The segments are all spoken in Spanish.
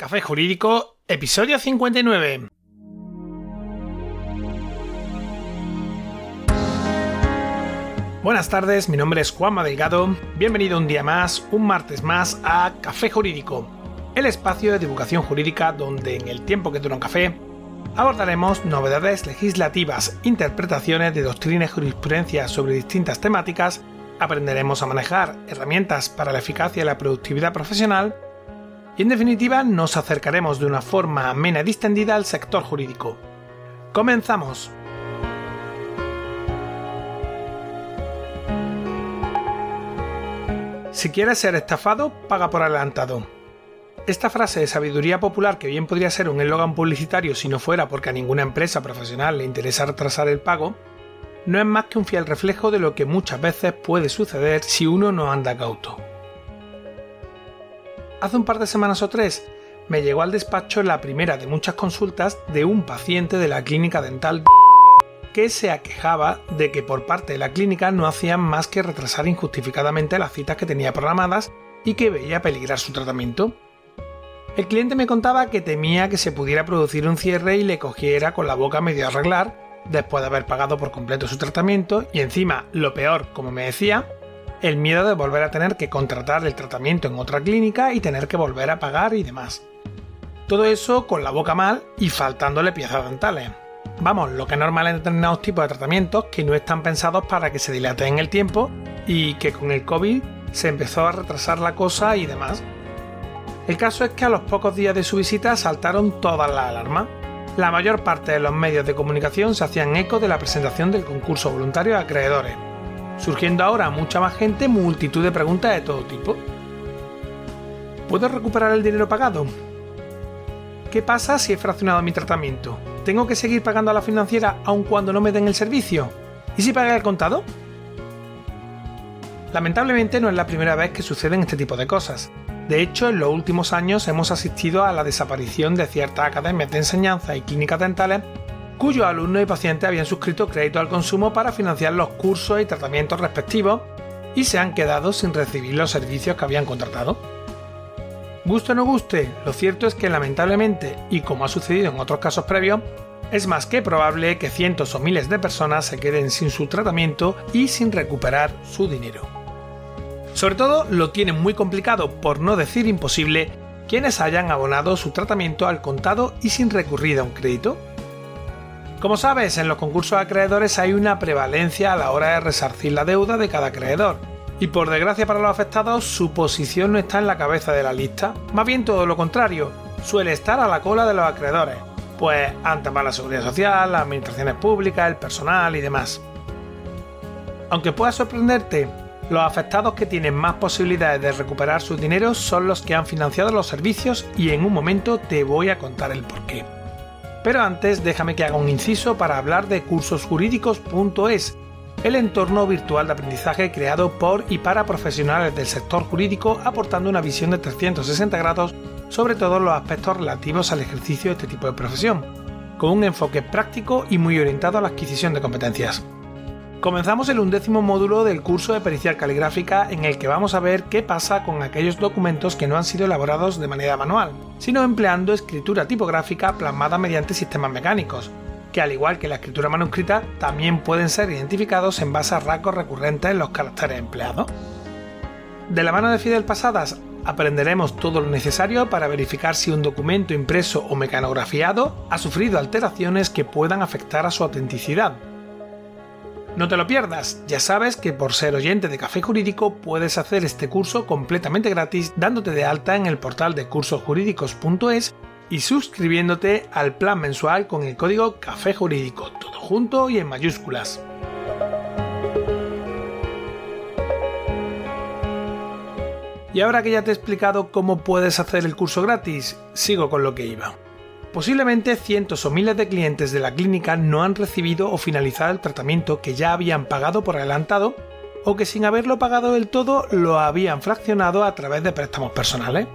Café Jurídico, episodio 59. Buenas tardes, mi nombre es Juanma Delgado. Bienvenido un día más, un martes más a Café Jurídico, el espacio de divulgación jurídica donde en el tiempo que dura un café abordaremos novedades legislativas, interpretaciones de doctrina y jurisprudencia sobre distintas temáticas, aprenderemos a manejar herramientas para la eficacia y la productividad profesional y en definitiva nos acercaremos de una forma amena y distendida al sector jurídico. Comenzamos. Si quieres ser estafado, paga por adelantado. Esta frase de sabiduría popular, que bien podría ser un eslogan publicitario si no fuera porque a ninguna empresa profesional le interesa retrasar el pago, no es más que un fiel reflejo de lo que muchas veces puede suceder si uno no anda cauto. Hace un par de semanas o tres me llegó al despacho la primera de muchas consultas de un paciente de la clínica dental que se aquejaba de que por parte de la clínica no hacían más que retrasar injustificadamente las citas que tenía programadas y que veía peligrar su tratamiento. El cliente me contaba que temía que se pudiera producir un cierre y le cogiera con la boca medio a arreglar, después de haber pagado por completo su tratamiento, y encima, lo peor, como me decía, el miedo de volver a tener que contratar el tratamiento en otra clínica y tener que volver a pagar y demás. Todo eso con la boca mal y faltándole piezas dentales. Vamos, lo que es normal en determinados tipos de tratamientos que no están pensados para que se dilaten en el tiempo y que con el COVID se empezó a retrasar la cosa y demás. El caso es que a los pocos días de su visita saltaron todas las alarmas. La mayor parte de los medios de comunicación se hacían eco de la presentación del concurso voluntario a acreedores, surgiendo ahora mucha más gente multitud de preguntas de todo tipo. ¿Puedo recuperar el dinero pagado? ¿Qué pasa si he fraccionado mi tratamiento? ¿Tengo que seguir pagando a la financiera aun cuando no me den el servicio? ¿Y si pagué el contado? Lamentablemente no es la primera vez que suceden este tipo de cosas. De hecho, en los últimos años hemos asistido a la desaparición de ciertas academias de enseñanza y clínicas dentales cuyos alumnos y pacientes habían suscrito crédito al consumo para financiar los cursos y tratamientos respectivos y se han quedado sin recibir los servicios que habían contratado. Guste o no guste, lo cierto es que lamentablemente, y como ha sucedido en otros casos previos, es más que probable que cientos o miles de personas se queden sin su tratamiento y sin recuperar su dinero. Sobre todo lo tienen muy complicado, por no decir imposible, quienes hayan abonado su tratamiento al contado y sin recurrir a un crédito. Como sabes, en los concursos de acreedores hay una prevalencia a la hora de resarcir la deuda de cada acreedor, y por desgracia para los afectados su posición no está en la cabeza de la lista, más bien todo lo contrario, suele estar a la cola de los acreedores, pues antes va la seguridad social, las administraciones públicas, el personal y demás. Aunque pueda sorprenderte, los afectados que tienen más posibilidades de recuperar su dinero son los que han financiado los servicios y en un momento te voy a contar el porqué. Pero antes déjame que haga un inciso para hablar de cursosjurídicos.es, el entorno virtual de aprendizaje creado por y para profesionales del sector jurídico aportando una visión de 360 grados sobre todos los aspectos relativos al ejercicio de este tipo de profesión, con un enfoque práctico y muy orientado a la adquisición de competencias. Comenzamos el undécimo módulo del curso de pericial caligráfica en el que vamos a ver qué pasa con aquellos documentos que no han sido elaborados de manera manual, sino empleando escritura tipográfica plasmada mediante sistemas mecánicos, que al igual que la escritura manuscrita también pueden ser identificados en base a rasgos recurrentes en los caracteres empleados. De la mano de Fidel Pasadas, aprenderemos todo lo necesario para verificar si un documento impreso o mecanografiado ha sufrido alteraciones que puedan afectar a su autenticidad. No te lo pierdas, ya sabes que por ser oyente de Café Jurídico puedes hacer este curso completamente gratis dándote de alta en el portal de cursosjurídicos.es y suscribiéndote al plan mensual con el código Café Jurídico, todo junto y en mayúsculas. Y ahora que ya te he explicado cómo puedes hacer el curso gratis, sigo con lo que iba. Posiblemente cientos o miles de clientes de la clínica no han recibido o finalizado el tratamiento que ya habían pagado por adelantado o que sin haberlo pagado del todo lo habían fraccionado a través de préstamos personales.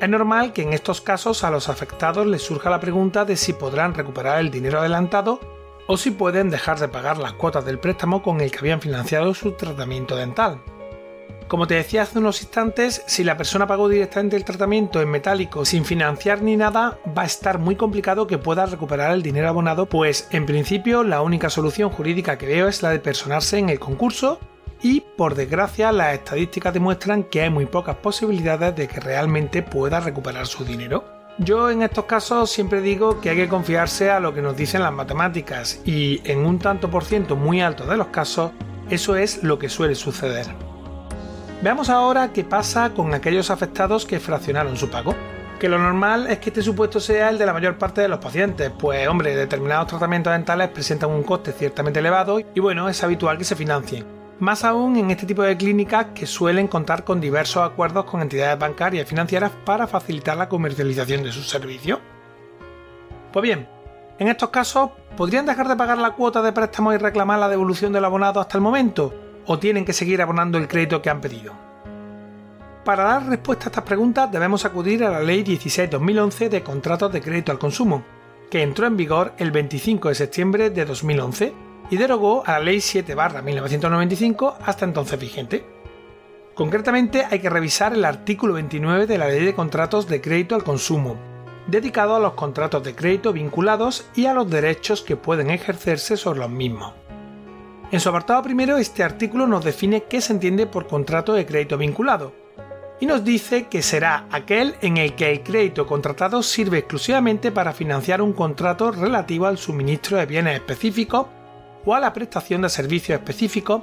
Es normal que en estos casos a los afectados les surja la pregunta de si podrán recuperar el dinero adelantado o si pueden dejar de pagar las cuotas del préstamo con el que habían financiado su tratamiento dental. Como te decía hace unos instantes, si la persona pagó directamente el tratamiento en metálico sin financiar ni nada, va a estar muy complicado que pueda recuperar el dinero abonado, pues en principio la única solución jurídica que veo es la de personarse en el concurso y por desgracia las estadísticas demuestran que hay muy pocas posibilidades de que realmente pueda recuperar su dinero. Yo en estos casos siempre digo que hay que confiarse a lo que nos dicen las matemáticas y en un tanto por ciento muy alto de los casos eso es lo que suele suceder. Veamos ahora qué pasa con aquellos afectados que fraccionaron su pago. Que lo normal es que este supuesto sea el de la mayor parte de los pacientes, pues hombre, determinados tratamientos dentales presentan un coste ciertamente elevado y bueno, es habitual que se financien. Más aún en este tipo de clínicas que suelen contar con diversos acuerdos con entidades bancarias y financieras para facilitar la comercialización de sus servicios. Pues bien, en estos casos, ¿podrían dejar de pagar la cuota de préstamo y reclamar la devolución del abonado hasta el momento? O tienen que seguir abonando el crédito que han pedido? Para dar respuesta a estas preguntas debemos acudir a la Ley 16-2011 de Contratos de Crédito al Consumo, que entró en vigor el 25 de septiembre de 2011 y derogó a la Ley 7-1995 hasta entonces vigente. Concretamente hay que revisar el artículo 29 de la Ley de Contratos de Crédito al Consumo, dedicado a los contratos de crédito vinculados y a los derechos que pueden ejercerse sobre los mismos. En su apartado primero, este artículo nos define qué se entiende por contrato de crédito vinculado, y nos dice que será aquel en el que el crédito contratado sirve exclusivamente para financiar un contrato relativo al suministro de bienes específicos o a la prestación de servicios específicos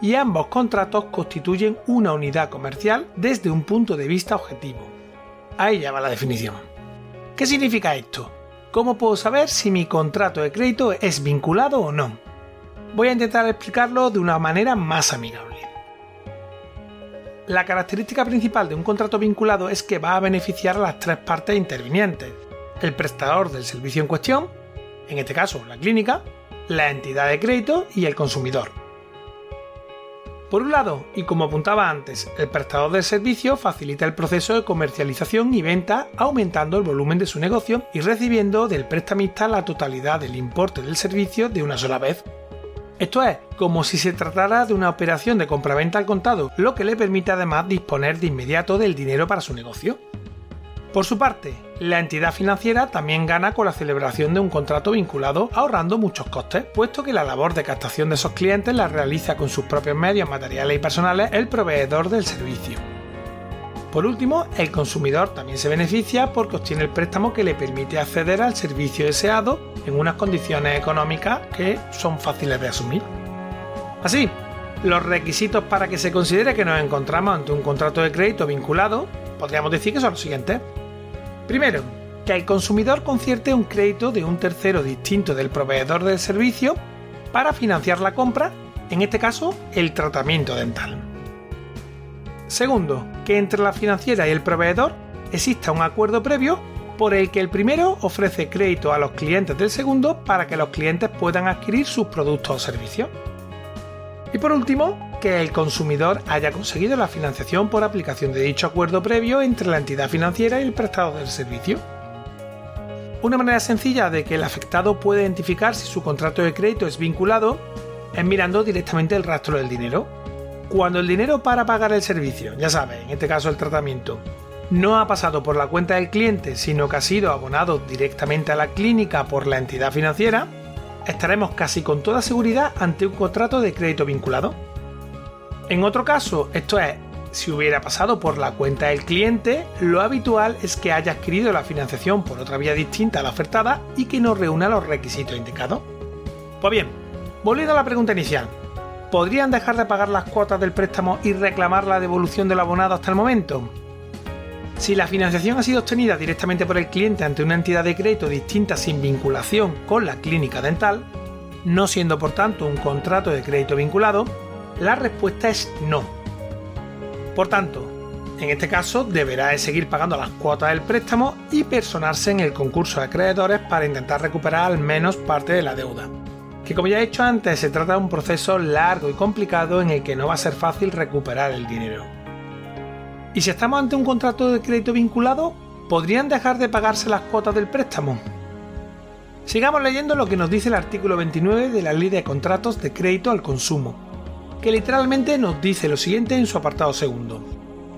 y ambos contratos constituyen una unidad comercial desde un punto de vista objetivo. Ahí ya va la definición. ¿Qué significa esto? ¿Cómo puedo saber si mi contrato de crédito es vinculado o no? Voy a intentar explicarlo de una manera más amigable. La característica principal de un contrato vinculado es que va a beneficiar a las tres partes intervinientes, el prestador del servicio en cuestión, en este caso la clínica, la entidad de crédito y el consumidor. Por un lado, y como apuntaba antes, el prestador del servicio facilita el proceso de comercialización y venta aumentando el volumen de su negocio y recibiendo del prestamista la totalidad del importe del servicio de una sola vez esto es, como si se tratara de una operación de compraventa al contado, lo que le permite además disponer de inmediato del dinero para su negocio. Por su parte, la entidad financiera también gana con la celebración de un contrato vinculado ahorrando muchos costes, puesto que la labor de captación de esos clientes la realiza con sus propios medios materiales y personales el proveedor del servicio. Por último, el consumidor también se beneficia porque obtiene el préstamo que le permite acceder al servicio deseado en unas condiciones económicas que son fáciles de asumir. Así, los requisitos para que se considere que nos encontramos ante un contrato de crédito vinculado, podríamos decir que son los siguientes. Primero, que el consumidor concierte un crédito de un tercero distinto del proveedor del servicio para financiar la compra, en este caso el tratamiento dental. Segundo, que entre la financiera y el proveedor exista un acuerdo previo por el que el primero ofrece crédito a los clientes del segundo para que los clientes puedan adquirir sus productos o servicios. Y por último, que el consumidor haya conseguido la financiación por aplicación de dicho acuerdo previo entre la entidad financiera y el prestador del servicio. Una manera sencilla de que el afectado pueda identificar si su contrato de crédito es vinculado es mirando directamente el rastro del dinero. Cuando el dinero para pagar el servicio, ya sabes, en este caso el tratamiento, no ha pasado por la cuenta del cliente, sino que ha sido abonado directamente a la clínica por la entidad financiera, estaremos casi con toda seguridad ante un contrato de crédito vinculado. En otro caso, esto es, si hubiera pasado por la cuenta del cliente, lo habitual es que haya adquirido la financiación por otra vía distinta a la ofertada y que no reúna los requisitos indicados. Pues bien, volviendo a la pregunta inicial, ¿podrían dejar de pagar las cuotas del préstamo y reclamar la devolución del abonado hasta el momento? Si la financiación ha sido obtenida directamente por el cliente ante una entidad de crédito distinta sin vinculación con la clínica dental, no siendo por tanto un contrato de crédito vinculado, la respuesta es no. Por tanto, en este caso deberá de seguir pagando las cuotas del préstamo y personarse en el concurso de acreedores para intentar recuperar al menos parte de la deuda. Que como ya he dicho antes, se trata de un proceso largo y complicado en el que no va a ser fácil recuperar el dinero. ¿Y si estamos ante un contrato de crédito vinculado? ¿Podrían dejar de pagarse las cuotas del préstamo? Sigamos leyendo lo que nos dice el artículo 29 de la Ley de Contratos de Crédito al Consumo, que literalmente nos dice lo siguiente en su apartado segundo.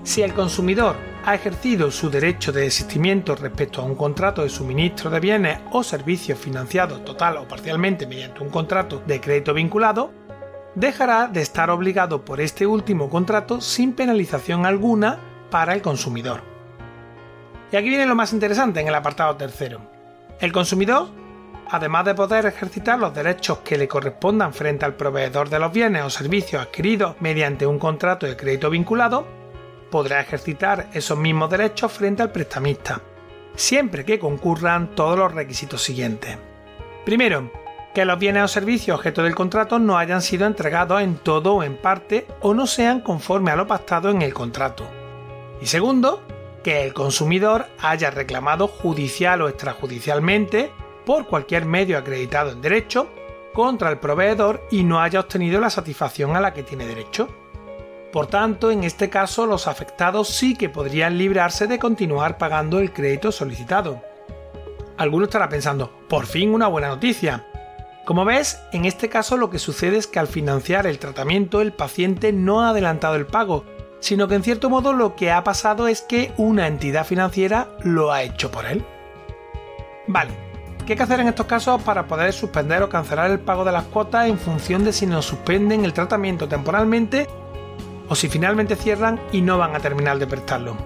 Si el consumidor ha ejercido su derecho de desistimiento respecto a un contrato de suministro de bienes o servicios financiados total o parcialmente mediante un contrato de crédito vinculado, dejará de estar obligado por este último contrato sin penalización alguna para el consumidor. Y aquí viene lo más interesante en el apartado tercero. El consumidor, además de poder ejercitar los derechos que le correspondan frente al proveedor de los bienes o servicios adquiridos mediante un contrato de crédito vinculado, podrá ejercitar esos mismos derechos frente al prestamista, siempre que concurran todos los requisitos siguientes. Primero, que los bienes o servicios objeto del contrato no hayan sido entregados en todo o en parte o no sean conforme a lo pactado en el contrato. Y segundo, que el consumidor haya reclamado judicial o extrajudicialmente por cualquier medio acreditado en derecho contra el proveedor y no haya obtenido la satisfacción a la que tiene derecho. Por tanto, en este caso los afectados sí que podrían librarse de continuar pagando el crédito solicitado. Alguno estará pensando, por fin una buena noticia, como ves, en este caso lo que sucede es que al financiar el tratamiento el paciente no ha adelantado el pago, sino que en cierto modo lo que ha pasado es que una entidad financiera lo ha hecho por él. Vale, ¿qué hay que hacer en estos casos para poder suspender o cancelar el pago de las cuotas en función de si nos suspenden el tratamiento temporalmente o si finalmente cierran y no van a terminar de prestarlo?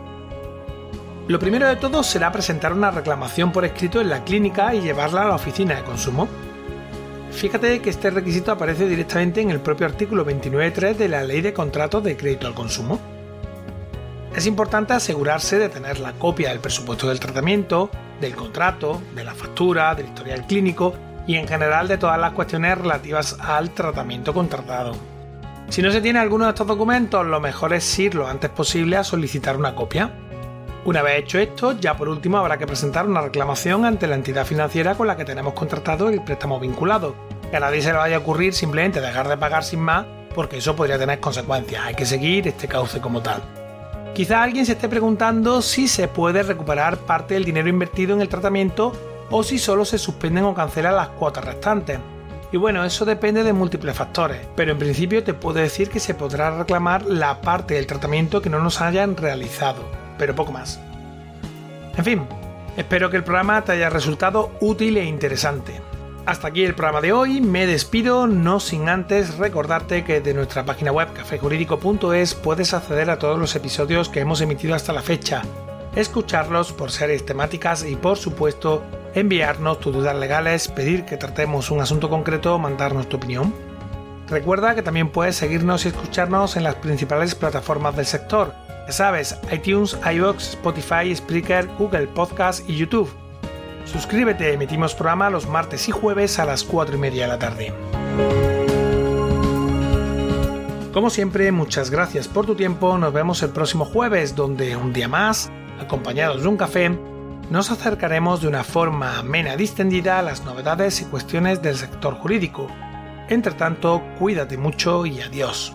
Lo primero de todo será presentar una reclamación por escrito en la clínica y llevarla a la oficina de consumo. Fíjate que este requisito aparece directamente en el propio artículo 29.3 de la Ley de Contratos de Crédito al Consumo. Es importante asegurarse de tener la copia del presupuesto del tratamiento, del contrato, de la factura, del historial clínico y en general de todas las cuestiones relativas al tratamiento contratado. Si no se tiene alguno de estos documentos, lo mejor es ir lo antes posible a solicitar una copia. Una vez hecho esto, ya por último habrá que presentar una reclamación ante la entidad financiera con la que tenemos contratado el préstamo vinculado. Que a nadie se le vaya a ocurrir simplemente dejar de pagar sin más, porque eso podría tener consecuencias. Hay que seguir este cauce como tal. Quizá alguien se esté preguntando si se puede recuperar parte del dinero invertido en el tratamiento o si solo se suspenden o cancelan las cuotas restantes. Y bueno, eso depende de múltiples factores, pero en principio te puedo decir que se podrá reclamar la parte del tratamiento que no nos hayan realizado pero poco más. En fin, espero que el programa te haya resultado útil e interesante. Hasta aquí el programa de hoy, me despido no sin antes recordarte que de nuestra página web cafejurídico.es puedes acceder a todos los episodios que hemos emitido hasta la fecha, escucharlos por series temáticas y por supuesto enviarnos tus dudas legales, pedir que tratemos un asunto concreto o mandarnos tu opinión. Recuerda que también puedes seguirnos y escucharnos en las principales plataformas del sector, ya sabes, iTunes, iBox, Spotify, Spreaker, Google Podcast y YouTube. Suscríbete, emitimos programa los martes y jueves a las 4 y media de la tarde. Como siempre, muchas gracias por tu tiempo. Nos vemos el próximo jueves, donde un día más, acompañados de un café, nos acercaremos de una forma amena distendida a las novedades y cuestiones del sector jurídico. Entre tanto, cuídate mucho y adiós.